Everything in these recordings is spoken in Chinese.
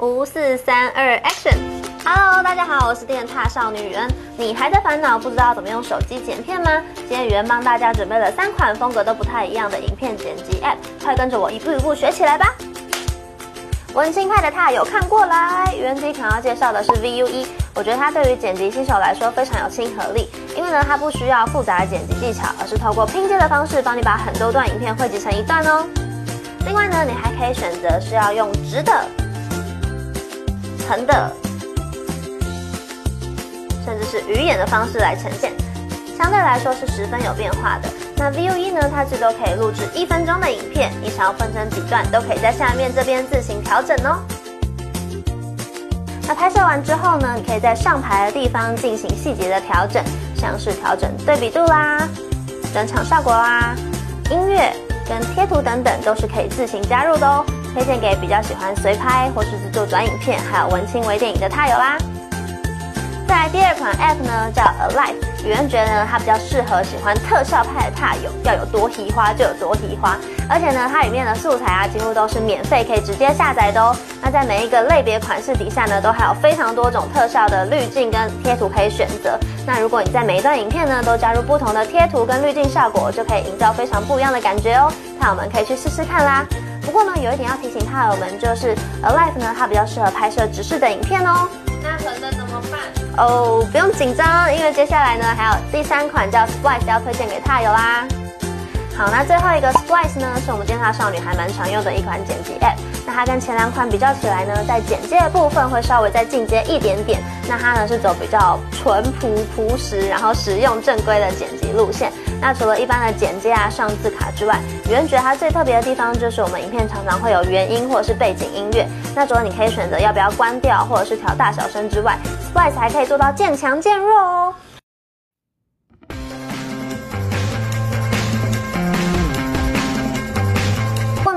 五四三二，Action！Hello，大家好，我是电踏少女雨恩。你还在烦恼不知道怎么用手机剪片吗？今天雨恩帮大家准备了三款风格都不太一样的影片剪辑 App，快跟着我一步一步学起来吧！文青派的踏有看过来，雨恩第一款要介绍的是 Vue 我觉得它对于剪辑新手来说非常有亲和力，因为呢它不需要复杂的剪辑技巧，而是透过拼接的方式帮你把很多段影片汇集成一段哦。另外呢，你还可以选择是要用直的、横的，甚至是鱼眼的方式来呈现，相对来说是十分有变化的。那 VU1 呢，它最多可以录制一分钟的影片，你想要分成几段，都可以在下面这边自行调整哦。那拍摄完之后呢，你可以在上排的地方进行细节的调整，像是调整对比度啦、转场效果啦、音乐。跟贴图等等都是可以自行加入的哦，推荐给比较喜欢随拍或是制作短影片，还有文青微电影的踏友啦。再来第二款 App 呢，叫 Alive，有人觉得呢它比较适合喜欢特效派的踏友，要有多提花就有多提花，而且呢它里面的素材啊几乎都是免费可以直接下载的哦。那在每一个类别款式底下呢，都还有非常多种特效的滤镜跟贴图可以选择。那如果你在每一段影片呢都加入不同的贴图跟滤镜效果，就可以营造非常不一样的感觉哦。那我们可以去试试看啦。不过呢有一点要提醒踏友们，就是 Alive 呢它比较适合拍摄直视的影片哦。那粉的怎么办？哦，不用紧张，因为接下来呢还有第三款叫 Splice 要推荐给踏友啦。好，那最后一个 Splice 呢是我们电塔少女还蛮常用的一款剪辑 App。那它跟前两款比较起来呢，在剪接的部分会稍微再进阶一点点。那它呢是走比较淳朴朴实，然后实用正规的剪辑路线。那除了一般的剪接啊、上字卡之外，有人觉得它最特别的地方就是我们影片常常会有原音或者是背景音乐。那除了你可以选择要不要关掉或者是调大小声之外，Splice 还可以做到渐强渐弱哦。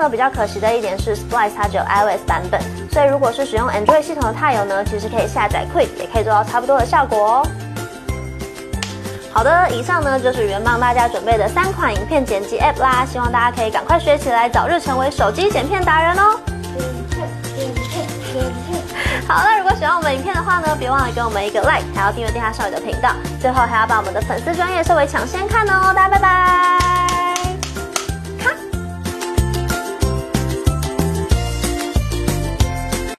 比较可惜的一点是，Splice 它只有 iOS 版本，所以如果是使用 Android 系统的踏友呢，其实可以下载 Quick，也可以做到差不多的效果哦。好的，以上呢就是原帮大家准备的三款影片剪辑 App 啦，希望大家可以赶快学起来，早日成为手机剪片达人哦。好了，如果喜欢我们影片的话呢，别忘了给我们一个 Like，还要订阅电下少女的频道，最后还要把我们的粉丝专业设为抢先看哦。大家拜拜。